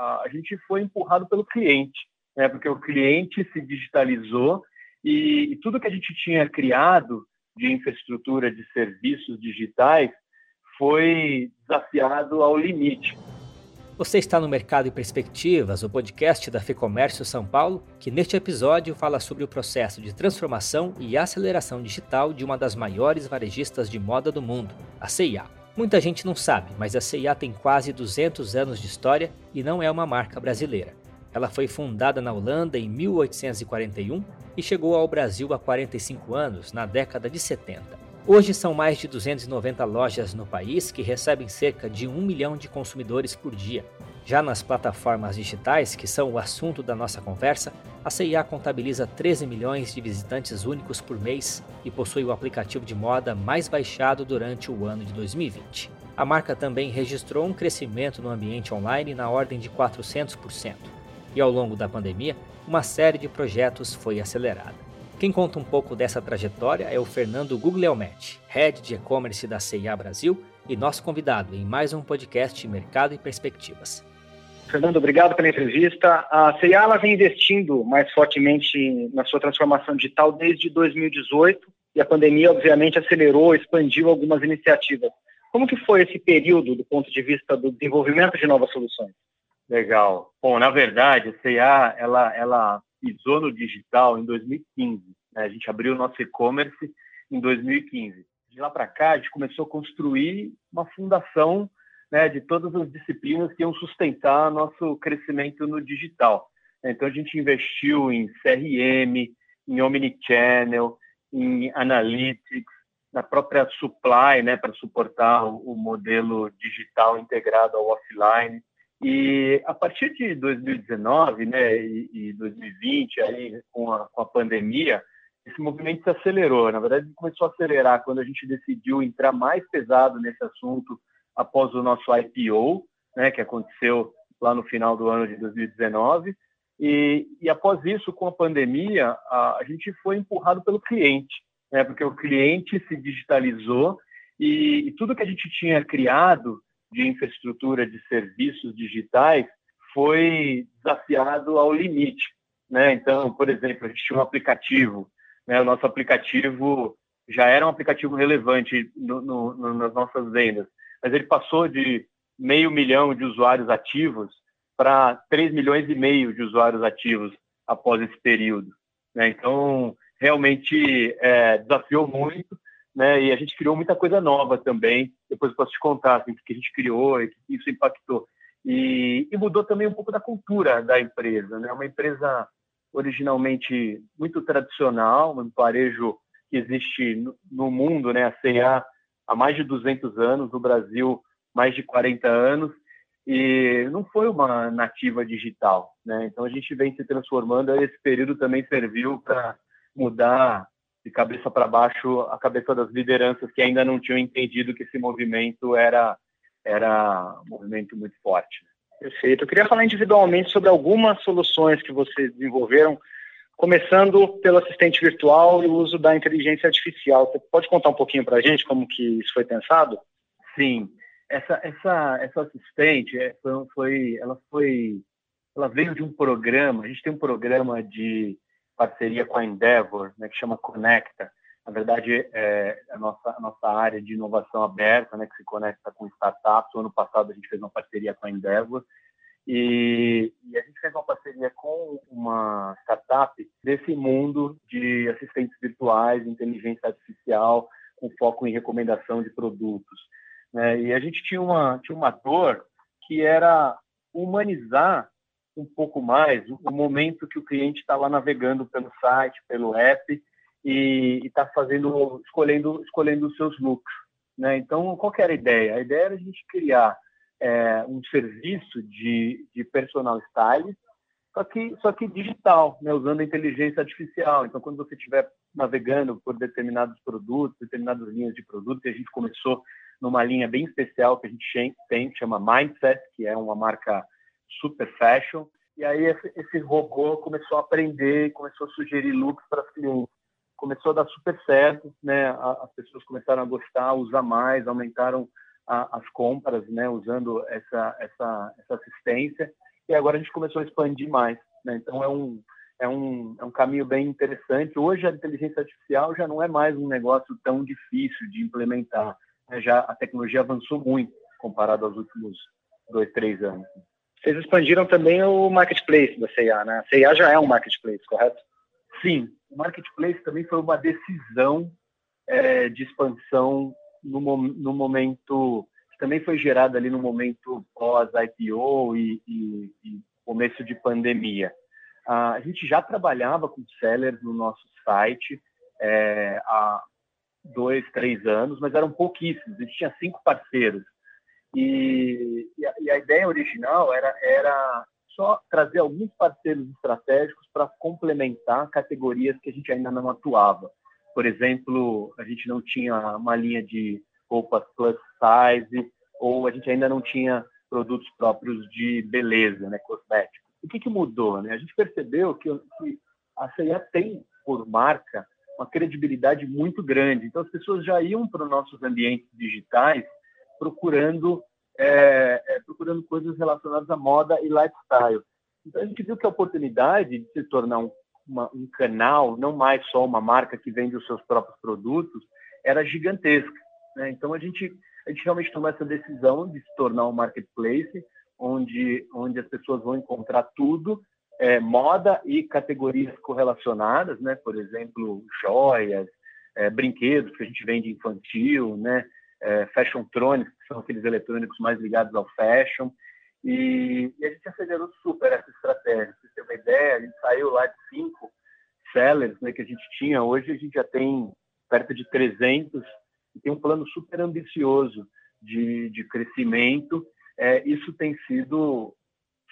a, a gente foi empurrado pelo cliente, né? porque o cliente se digitalizou e, e tudo que a gente tinha criado de infraestrutura de serviços digitais foi desafiado ao limite. Você está no Mercado e Perspectivas, o podcast da FEComércio São Paulo, que neste episódio fala sobre o processo de transformação e aceleração digital de uma das maiores varejistas de moda do mundo, a CIA. Muita gente não sabe, mas a CIA tem quase 200 anos de história e não é uma marca brasileira. Ela foi fundada na Holanda em 1841 e chegou ao Brasil há 45 anos, na década de 70. Hoje são mais de 290 lojas no país que recebem cerca de 1 milhão de consumidores por dia. Já nas plataformas digitais, que são o assunto da nossa conversa, a CIA contabiliza 13 milhões de visitantes únicos por mês e possui o aplicativo de moda mais baixado durante o ano de 2020. A marca também registrou um crescimento no ambiente online na ordem de 400%. E ao longo da pandemia, uma série de projetos foi acelerada. Quem conta um pouco dessa trajetória é o Fernando Guglielmetti, Head de E-Commerce da CIA Brasil e nosso convidado em mais um podcast Mercado e Perspectivas. Fernando, obrigado pela entrevista. A CIA ela vem investindo mais fortemente na sua transformação digital desde 2018 e a pandemia, obviamente, acelerou, expandiu algumas iniciativas. Como que foi esse período do ponto de vista do desenvolvimento de novas soluções? Legal. Bom, na verdade, a CIA ela, ela pisou no digital em 2015. Né? A gente abriu o nosso e-commerce em 2015. De lá para cá, a gente começou a construir uma fundação né, de todas as disciplinas que iam sustentar nosso crescimento no digital. Então, a gente investiu em CRM, em Omnichannel, em Analytics, na própria supply, né, para suportar o, modelo digital integrado ao offline. E a partir de 2019 né, e, e 2020, aí, com, a, com a pandemia, esse movimento se acelerou. Na verdade, começou a acelerar quando a gente decidiu entrar mais pesado nesse assunto após o nosso IPO, né, que aconteceu lá no final do ano de 2019. E, e após isso, com a pandemia, a, a gente foi empurrado pelo cliente, né, porque o cliente se digitalizou e, e tudo que a gente tinha criado de infraestrutura de serviços digitais foi desafiado ao limite. Né? Então, por exemplo, a gente tinha um aplicativo, né? o nosso aplicativo já era um aplicativo relevante no, no, nas nossas vendas, mas ele passou de meio milhão de usuários ativos para 3 milhões e meio de usuários ativos após esse período. Né? Então, realmente é, desafiou muito né? E a gente criou muita coisa nova também. Depois eu posso te contar assim, o que a gente criou e que isso impactou. E, e, mudou também um pouco da cultura da empresa, né? Uma empresa originalmente muito tradicional, um varejo que existe no, no mundo, né? A C&A há mais de 200 anos, no Brasil mais de 40 anos, e não foi uma nativa digital, né? Então a gente vem se transformando. Esse período também serviu para mudar de cabeça para baixo a cabeça das lideranças que ainda não tinham entendido que esse movimento era era um movimento muito forte. Perfeito. Eu queria falar individualmente sobre algumas soluções que vocês desenvolveram, começando pelo assistente virtual e o uso da inteligência artificial. Você pode contar um pouquinho para a gente como que isso foi pensado? Sim. Essa essa essa assistente é, foi, foi ela foi ela veio de um programa. A gente tem um programa de parceria com a Endeavor, né, que chama Conecta. Na verdade, é a nossa, a nossa área de inovação aberta, né, que se conecta com startups. O ano passado a gente fez uma parceria com a Endeavor e, e, a gente fez uma parceria com uma startup desse mundo de assistentes virtuais, inteligência artificial, com foco em recomendação de produtos. Né? E a gente tinha uma, tinha uma dor que era humanizar um pouco mais o momento que o cliente está lá navegando pelo site, pelo app e está fazendo, escolhendo, escolhendo os seus looks. Né? Então, qual era a ideia? A ideia era a gente criar é, um serviço de, de personal stylist, só que, só que digital, né? usando a inteligência artificial. Então, quando você estiver navegando por determinados produtos, determinadas linhas de produtos, a gente começou numa linha bem especial que a gente tem, que chama Mindset, que é uma marca super fashion. E aí esse, robô começou a aprender, começou a sugerir looks para os clientes. Começou a dar super certo, né? As pessoas começaram a gostar, usar mais, aumentaram a, as compras, né? Usando essa, essa, essa assistência. e agora a gente começou a expandir mais. Né? Então é um, é, um, é um caminho bem interessante. Hoje a inteligência artificial já não é mais um negócio tão difícil de implementar. Né? Já a tecnologia avançou muito comparado aos últimos dois, três anos. Vocês expandiram também o marketplace da CIA, né? A CIA já é um marketplace, correto? Sim, o marketplace também foi uma decisão é, de expansão no, no momento também foi gerada ali no momento pós-IPO e, e, e, começo de pandemia. A gente já trabalhava com sellers no nosso site é, há dois, três anos, mas eram pouquíssimos. A gente tinha cinco parceiros. E, e, a, e a, ideia original era, era só trazer alguns parceiros estratégicos para complementar categorias que a gente ainda não atuava. Por exemplo, a gente não tinha uma linha de roupas plus size, ou a gente ainda não tinha produtos próprios de beleza, né, cosméticos. O que, que mudou? Né? A gente percebeu que, que a CIA tem, por marca, uma credibilidade muito grande. Então, as pessoas já iam para os nossos ambientes digitais procurando, é, é, procurando coisas relacionadas à moda e lifestyle. Então, a gente viu que a oportunidade de se tornar um, uma, um canal, não mais só uma marca que vende os seus próprios produtos, era gigantesca. Né? Então, a gente, a gente realmente tomou essa decisão de se tornar um marketplace, onde, onde as pessoas vão encontrar tudo, é, moda e categorias correlacionadas, né? por exemplo, joias, é, brinquedos que a gente vende infantil, né? É, fashion tronics, que são aqueles eletrônicos mais ligados ao fashion. E, e, a gente acelerou super essa estratégia. Pra você ter uma ideia, a gente saiu lá de cinco sellers né, que a gente tinha. Hoje a gente já tem perto de 300 e tem um plano super ambicioso de, de crescimento. É, isso tem sido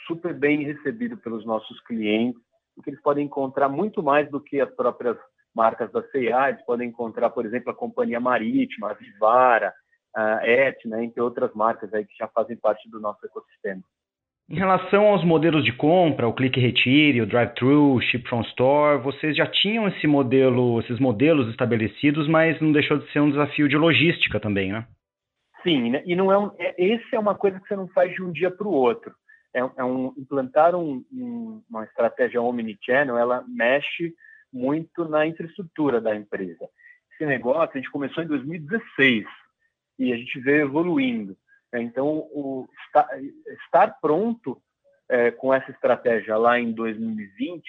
super bem recebido pelos nossos clientes, porque eles podem encontrar muito mais do que as próprias marcas da CIA, eles podem encontrar, por exemplo, a Companhia Marítima, a Vivara, a Etna, entre outras marcas aí que já fazem parte do nosso ecossistema. Em relação aos modelos de compra, o click retire, o drive-thru, ship from store, vocês já tinham esse modelo, esses modelos estabelecidos, mas não deixou de ser um desafio de logística também, né? Sim, né? e não é, um, é esse é uma coisa que você não faz de um dia para o outro. É, é, um implantar um, um, uma estratégia omnichannel, ela mexe muito na infraestrutura da empresa. Esse negócio a gente começou em 2016 e a gente veio evoluindo. Né? Então, o, estar, estar pronto é, com essa estratégia lá em 2020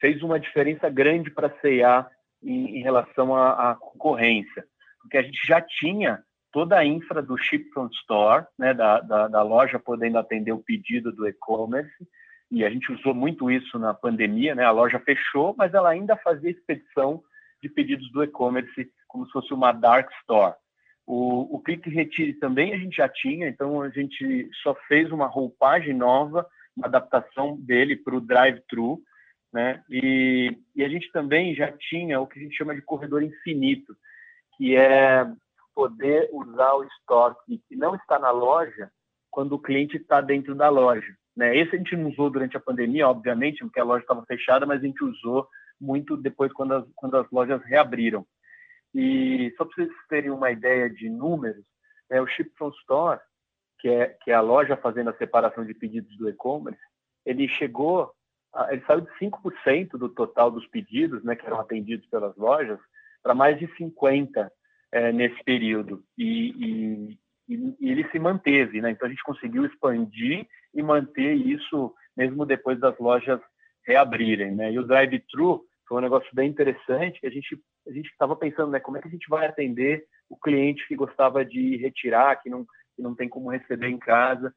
fez uma diferença grande para a CIA em, em relação à, à, concorrência, porque a gente já tinha toda a infra do Ship from Store, né, da, da, da loja podendo atender o pedido do e-commerce, e a gente usou muito isso na pandemia, né? A loja fechou, mas ela ainda fazia expedição de pedidos do e-commerce como se fosse uma dark store. O, o Click Retire também a gente já tinha, então a gente só fez uma roupagem nova, uma adaptação dele para o drive-thru, né? E, e, a gente também já tinha o que a gente chama de corredor infinito, que é poder usar o estoque que não está na loja quando o cliente está dentro da loja. Né? Esse a gente não usou durante a pandemia, obviamente, porque a loja estava fechada, mas a gente usou muito depois quando as, quando as lojas reabriram. E só para vocês terem uma ideia de números, é o Ship from Store, que é, que é a loja fazendo a separação de pedidos do e-commerce, ele chegou, a, ele saiu de 5% do total dos pedidos, né, que eram atendidos pelas lojas, para mais de 50% é, nesse período. E, e, e, ele se manteve, né? Então a gente conseguiu expandir e manter isso mesmo depois das lojas reabrirem, né? E o drive-thru foi um negócio bem interessante que a gente a gente estava pensando, né, como é que a gente vai atender o cliente que gostava de retirar, que não que não tem como receber em casa.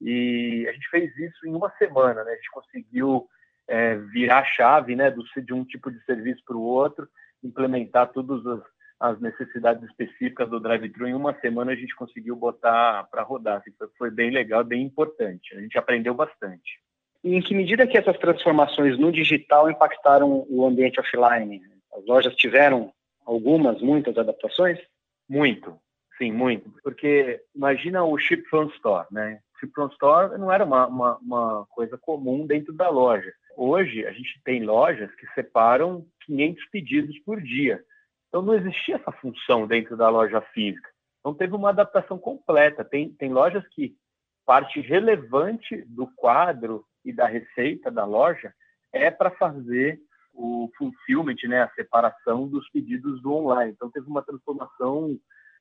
E a gente fez isso em uma semana, né? A gente conseguiu é, virar a chave, né, do, de um tipo de serviço para o outro, implementar todas as, as, necessidades específicas do drive-thru. Em uma semana a gente conseguiu botar para rodar. Assim, foi, foi bem legal, bem importante. A gente aprendeu bastante. E em que medida que essas transformações no digital impactaram o ambiente offline? As lojas tiveram algumas, muitas adaptações? Muito, sim, muito. Porque imagina o Ship from Store, né? Ship from Store não era uma, uma, uma coisa comum dentro da loja. Hoje, a gente tem lojas que separam 500 pedidos por dia. Então, não existia essa função dentro da loja física. Então, teve uma adaptação completa. Tem, tem lojas que parte relevante do quadro e da receita da loja é para fazer o fulfillment, né, a separação dos pedidos do online. Então teve uma transformação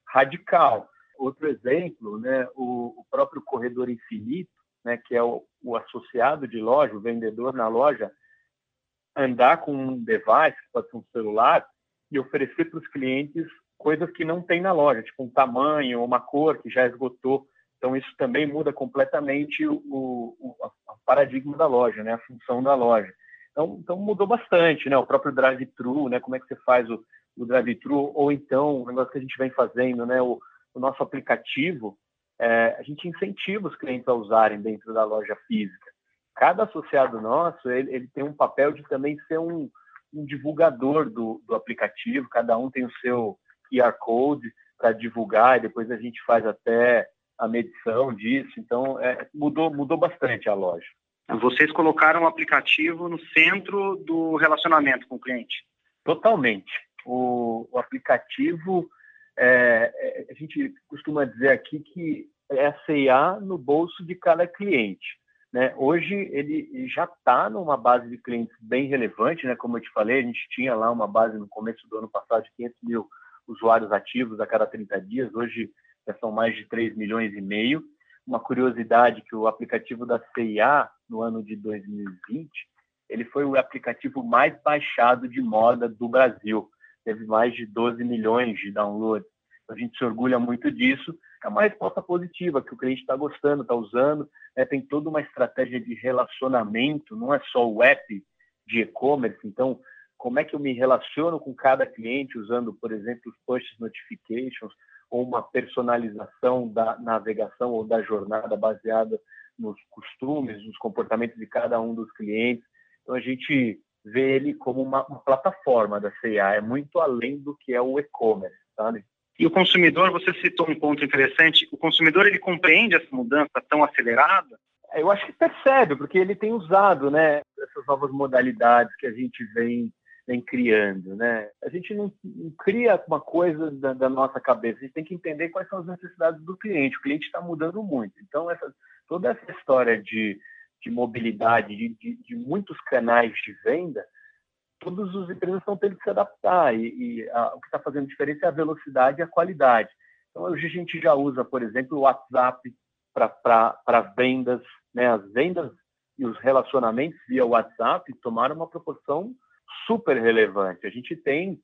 radical. Outro exemplo, né, o, o próprio corredor infinito, né, que é o, o, associado de loja, o vendedor na loja, andar com um device, pode ser um celular, e oferecer para os clientes coisas que não tem na loja, tipo um tamanho, uma cor que já esgotou. Então isso também muda completamente o, o, o paradigma da loja, né, a função da loja. Então, então mudou bastante, né? O próprio drive-thru, né? Como é que você faz o, o drive-thru? Ou então, o negócio que a gente vem fazendo, né? O, o nosso aplicativo, é, a gente incentiva os clientes a usarem dentro da loja física. Cada associado nosso, ele, ele tem um papel de também ser um, um divulgador do, do aplicativo, cada um tem o seu QR Code para divulgar e depois a gente faz até a medição disso. Então, é, mudou, mudou bastante a loja. Vocês colocaram o aplicativo no centro do relacionamento com o cliente. Totalmente. O, o aplicativo, é, é a gente costuma dizer aqui que é a CIA no bolso de cada cliente. Né? Hoje ele já está numa base de clientes bem relevante, né? como eu te falei, a gente tinha lá uma base no começo do ano passado de 500 mil usuários ativos a cada 30 dias, hoje já são mais de 3 milhões e meio uma curiosidade que o aplicativo da CIA no ano de 2020 ele foi o aplicativo mais baixado de moda do Brasil. Teve mais de 12 milhões de downloads. A gente se orgulha muito disso. É uma resposta positiva, que o cliente está gostando, está usando. Né? Tem toda uma estratégia de relacionamento, não é só o app de e-commerce. Então, como é que eu me relaciono com cada cliente usando, por exemplo, os push notifications, ou uma personalização da navegação ou da jornada baseada nos costumes, nos comportamentos de cada um dos clientes. Então a gente vê ele como uma, uma plataforma da CIA, é muito além do que é o e-commerce, sabe? E o consumidor, você citou um ponto interessante, o consumidor ele compreende essa mudança tão acelerada? Eu acho que percebe, porque ele tem usado, né, essas novas modalidades que a gente vem vem criando, né? A gente não, não cria uma coisa da, da, nossa cabeça, a gente tem que entender quais são as necessidades do cliente. O cliente está mudando muito, então essa, toda essa história de, de mobilidade, de, de, de muitos canais de venda, todas as empresas estão tendo que se adaptar e, e a, o que está fazendo diferença é a velocidade e a qualidade. Então hoje a gente já usa, por exemplo, o WhatsApp para vendas, né? As vendas e os relacionamentos via WhatsApp tomaram uma proporção super relevante. A gente tem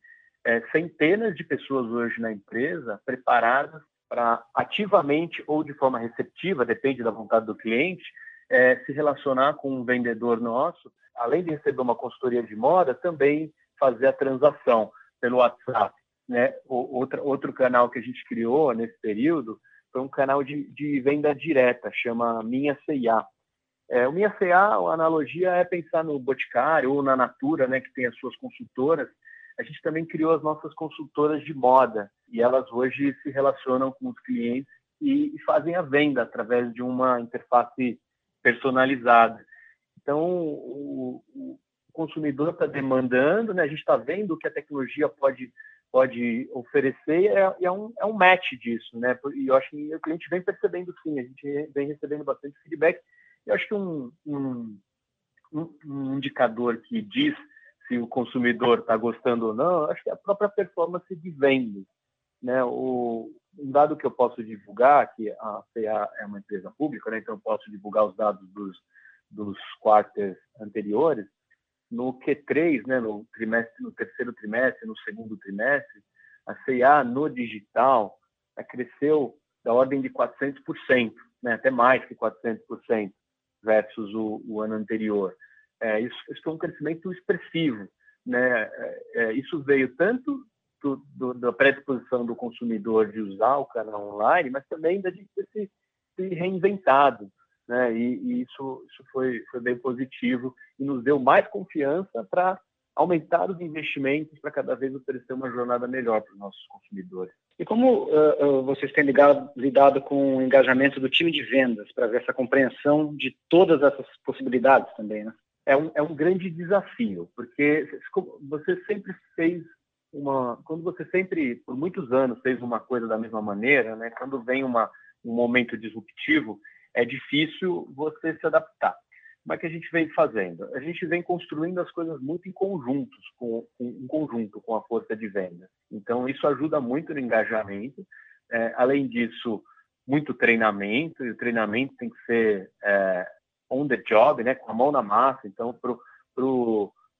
é, centenas de pessoas hoje na empresa preparadas para ativamente ou de forma receptiva, depende da vontade do cliente, é, se relacionar com um vendedor nosso, além de receber uma consultoria de moda, também fazer a transação pelo WhatsApp. Né? Outra, outro canal que a gente criou nesse período foi um canal de, de venda direta, chama Minha CIA. É, o Minha CA, a analogia é pensar no Boticário ou na Natura, né, que tem as suas consultoras. A gente também criou as nossas consultoras de moda e elas hoje se relacionam com os clientes e, e fazem a venda através de uma interface personalizada. Então, o, consumidor está demandando, né? a gente está vendo o que a tecnologia pode, pode oferecer e é, é, um, é um match disso. Né? E eu acho que o cliente vem percebendo sim, a gente vem recebendo bastante feedback eu acho que um, um, um indicador que diz se o consumidor está gostando ou não, acho que é a própria performance de vendas. Né? O, um dado que eu posso divulgar, que a CA é uma empresa pública, né? então eu posso divulgar os dados dos, dos quartos anteriores, no Q3, né, no, trimestre, no terceiro trimestre, no segundo trimestre, a CA no digital cresceu da ordem de 400%, né, até mais que 400% versus o, o ano anterior. É, isso, isso foi um crescimento expressivo. Né? É, é, isso veio tanto do, do, da predisposição do consumidor de usar o canal online, mas também da gente ter se, se reinventado. Né? E, e, isso, isso foi, foi bem positivo e nos deu mais confiança para aumentar os investimentos para cada vez oferecer uma jornada melhor para os nossos consumidores. E como uh, vocês têm ligado, lidado com o engajamento do time de vendas para ver essa compreensão de todas essas possibilidades também, né? É um, é um grande desafio, porque você sempre fez uma, quando você sempre, por muitos anos, fez uma coisa da mesma maneira, né? Quando vem uma, um momento disruptivo, é difícil você se adaptar. Como é que a gente vem fazendo? A gente vem construindo as coisas muito em conjuntos, com, em conjunto com a força de venda. Então, isso ajuda muito no engajamento. É, além disso, muito treinamento, e o treinamento tem que ser é, on the job, né, com a mão na massa. Então,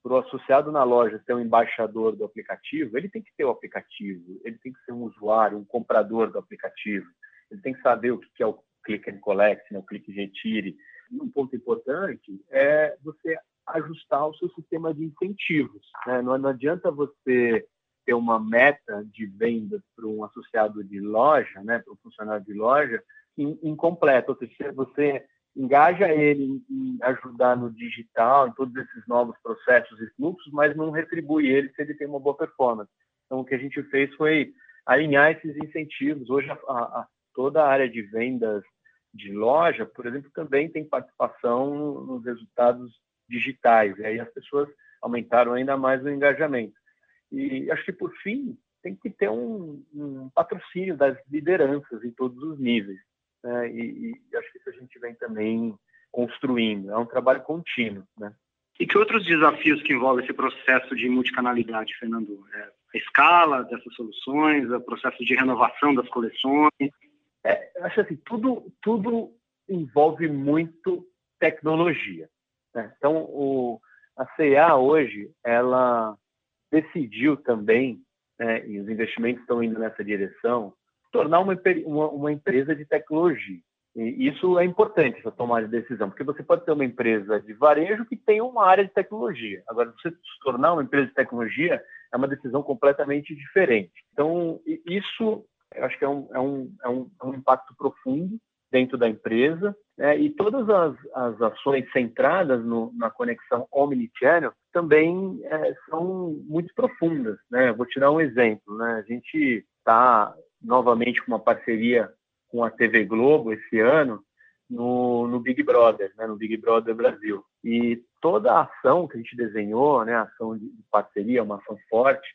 para o associado na loja ter um embaixador do aplicativo, ele tem que ter o aplicativo, ele tem que ser um usuário, um comprador do aplicativo, ele tem que saber o que é o click and collect, né, o click and retire. E um ponto importante é você ajustar o seu sistema de incentivos. Né? Não, não adianta você ter uma meta de venda para um associado de loja, né, para um funcionário de loja, incompleta. Ou seja, você engaja ele em ajudar no digital, em todos esses novos processos e fluxos, mas não retribui ele se ele tem uma boa performance. Então, o que a gente fez foi alinhar esses incentivos. Hoje, a, a, toda a área de vendas de loja, por exemplo, também tem participação nos resultados digitais. E aí as pessoas aumentaram ainda mais o engajamento. E acho que, por fim, tem que ter um, um patrocínio das lideranças em todos os níveis. Né? E, e, acho que isso a gente vem também construindo. É um trabalho contínuo. Né? E que outros desafios que envolvem esse processo de multicanalidade, Fernando? É a escala dessas soluções, o processo de renovação das coleções? É, acho assim, tudo, tudo envolve muito tecnologia. Né? Então, o, a CA hoje, ela decidiu também, né, e os investimentos estão indo nessa direção, tornar uma, uma, uma empresa de tecnologia. E isso é importante, essa tomada de decisão, porque você pode ter uma empresa de varejo que tem uma área de tecnologia. Agora, você se tornar uma empresa de tecnologia é uma decisão completamente diferente. Então, isso eu acho que é um, é um, é um, é um impacto profundo dentro da empresa né? e todas as, as ações centradas no, na conexão omnichannel também é, são muito profundas. Né? Vou tirar um exemplo. Né? A gente está novamente com uma parceria com a TV Globo esse ano no, no Big Brother, né? no Big Brother Brasil. E toda a ação que a gente desenhou, né? a ação de parceria, uma ação forte,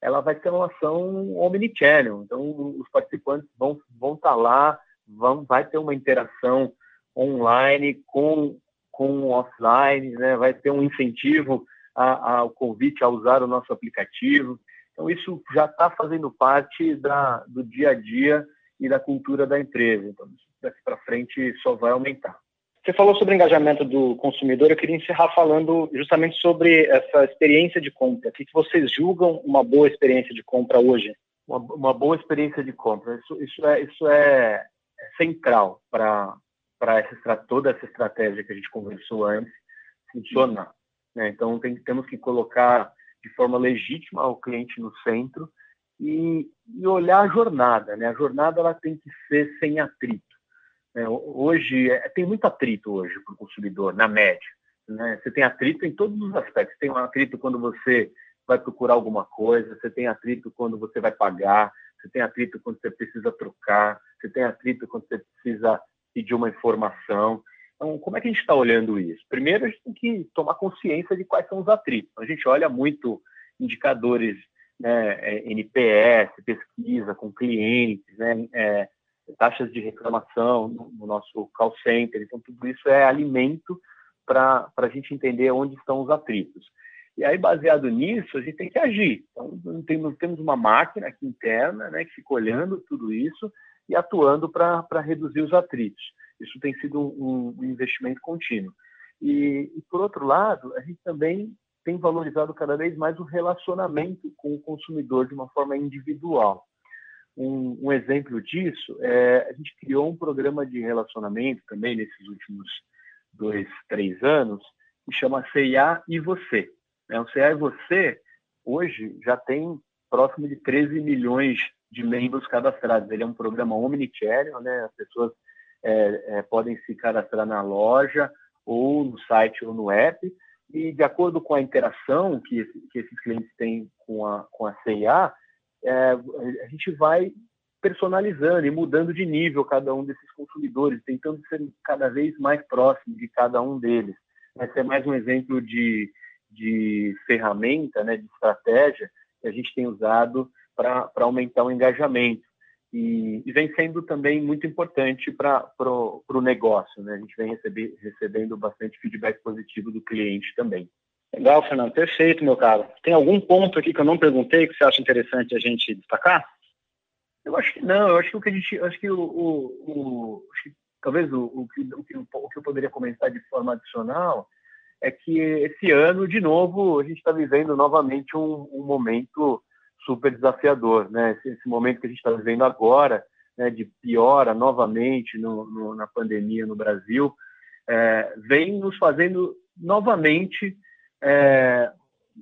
ela vai ter uma ação omnichannel. Então, os participantes vão, vão estar tá lá vão, vai ter uma interação online com, com offline, né? vai ter um incentivo ao convite a usar o nosso aplicativo. Então, isso já está fazendo parte da, do dia a dia e da cultura da empresa. Então, daqui para frente só vai aumentar. Você falou sobre o engajamento do consumidor, eu queria encerrar falando justamente sobre essa experiência de compra. O que vocês julgam uma boa experiência de compra hoje? Uma, uma boa experiência de compra. Isso, isso, é, isso é, central para essa, toda essa estratégia que a gente conversou antes funcionar. Né? Então, tem, temos que colocar de forma legítima o cliente no centro e, e, olhar a jornada. Né? A jornada ela tem que ser sem atrito. Né? Hoje, é, tem muito atrito hoje para o consumidor, na média. Né? Você tem atrito em todos os aspectos. Tem um atrito quando você vai procurar alguma coisa, você tem atrito quando você vai pagar, você tem atrito quando você precisa trocar, você tem atrito quando você precisa pedir uma informação. Então, como é que a gente está olhando isso? Primeiro, a gente tem que tomar consciência de quais são os atritos. A gente olha muito indicadores né, é, NPS, pesquisa com clientes, né, é, taxas de reclamação no, no, nosso call center. Então, tudo isso é alimento para a gente entender onde estão os atritos. E aí, baseado nisso, a gente tem que agir. Então, temos, temos uma máquina aqui interna né, que fica olhando tudo isso e atuando para reduzir os atritos. Isso tem sido um, um investimento contínuo. E, e, por outro lado, a gente também tem valorizado cada vez mais o relacionamento com o consumidor de uma forma individual. Um, um, exemplo disso é a gente criou um programa de relacionamento também nesses últimos dois, três anos, que chama CIA e Você. É, o CA e Você, hoje, já tem próximo de 13 milhões de membros cadastrados. Ele é um programa omnichannel, né? As pessoas é, é, podem se cadastrar na loja ou no site ou no app e de acordo com a interação que, que esses clientes têm com a, com a CIA, é, a gente vai personalizando e mudando de nível cada um desses consumidores, tentando ser cada vez mais próximo de cada um deles. Esse é mais um exemplo de, de ferramenta, né, de estratégia que a gente tem usado para aumentar o engajamento. E, e vem sendo também muito importante para o negócio. Né? A gente vem receber, recebendo bastante feedback positivo do cliente também. Legal, Fernando, perfeito, meu caro. Tem algum ponto aqui que eu não perguntei que você acha interessante a gente destacar? Eu acho que não, eu acho que o que a gente, acho que o, o, o acho que, talvez o, o, que, o, que, o que eu poderia comentar de forma adicional é que esse ano, de novo, a gente está vivendo novamente um, um, momento super desafiador, né? Esse, esse momento que a gente está vivendo agora, né, de piora novamente no, no, na pandemia no Brasil, é, vem nos fazendo novamente é,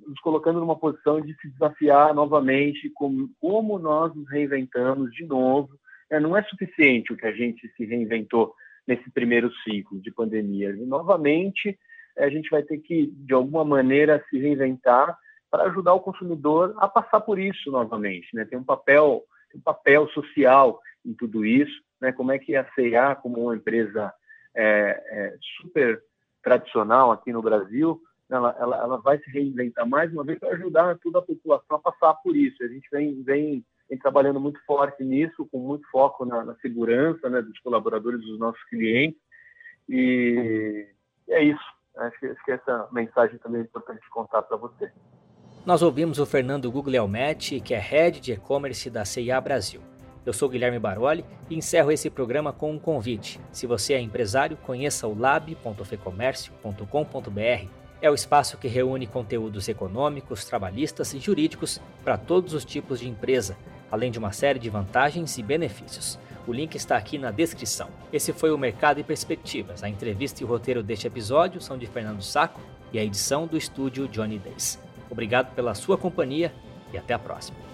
nos colocando numa posição de se desafiar novamente como, como nós nos reinventamos de novo. É, não é suficiente o que a gente se reinventou nesse primeiro ciclo de pandemia. E, novamente, a gente vai ter que, de alguma maneira, se reinventar para ajudar o consumidor a passar por isso novamente. Né? Tem um papel, um papel social em tudo isso. Né? Como é que a C&A, como uma empresa é, é, super tradicional aqui no Brasil, ela, ela, ela vai se reinventar mais uma vez para ajudar toda a população a passar por isso. A gente vem, vem, vem trabalhando muito forte nisso, com muito foco na, na segurança né, dos colaboradores, dos nossos clientes. E, e é isso. Acho que, acho que, essa mensagem também é importante contar para você. Nós ouvimos o Fernando Guglielmetti, que é Head de E-Commerce da CIA Brasil. Eu sou Guilherme Baroli e encerro esse programa com um convite. Se você é empresário, conheça o lab.fecomércio.com.br é o espaço que reúne conteúdos econômicos, trabalhistas e jurídicos para todos os tipos de empresa, além de uma série de vantagens e benefícios. O link está aqui na descrição. Esse foi o Mercado e Perspectivas. A entrevista e o roteiro deste episódio são de Fernando Saco e a edição do estúdio Johnny Days. Obrigado pela sua companhia e até a próxima.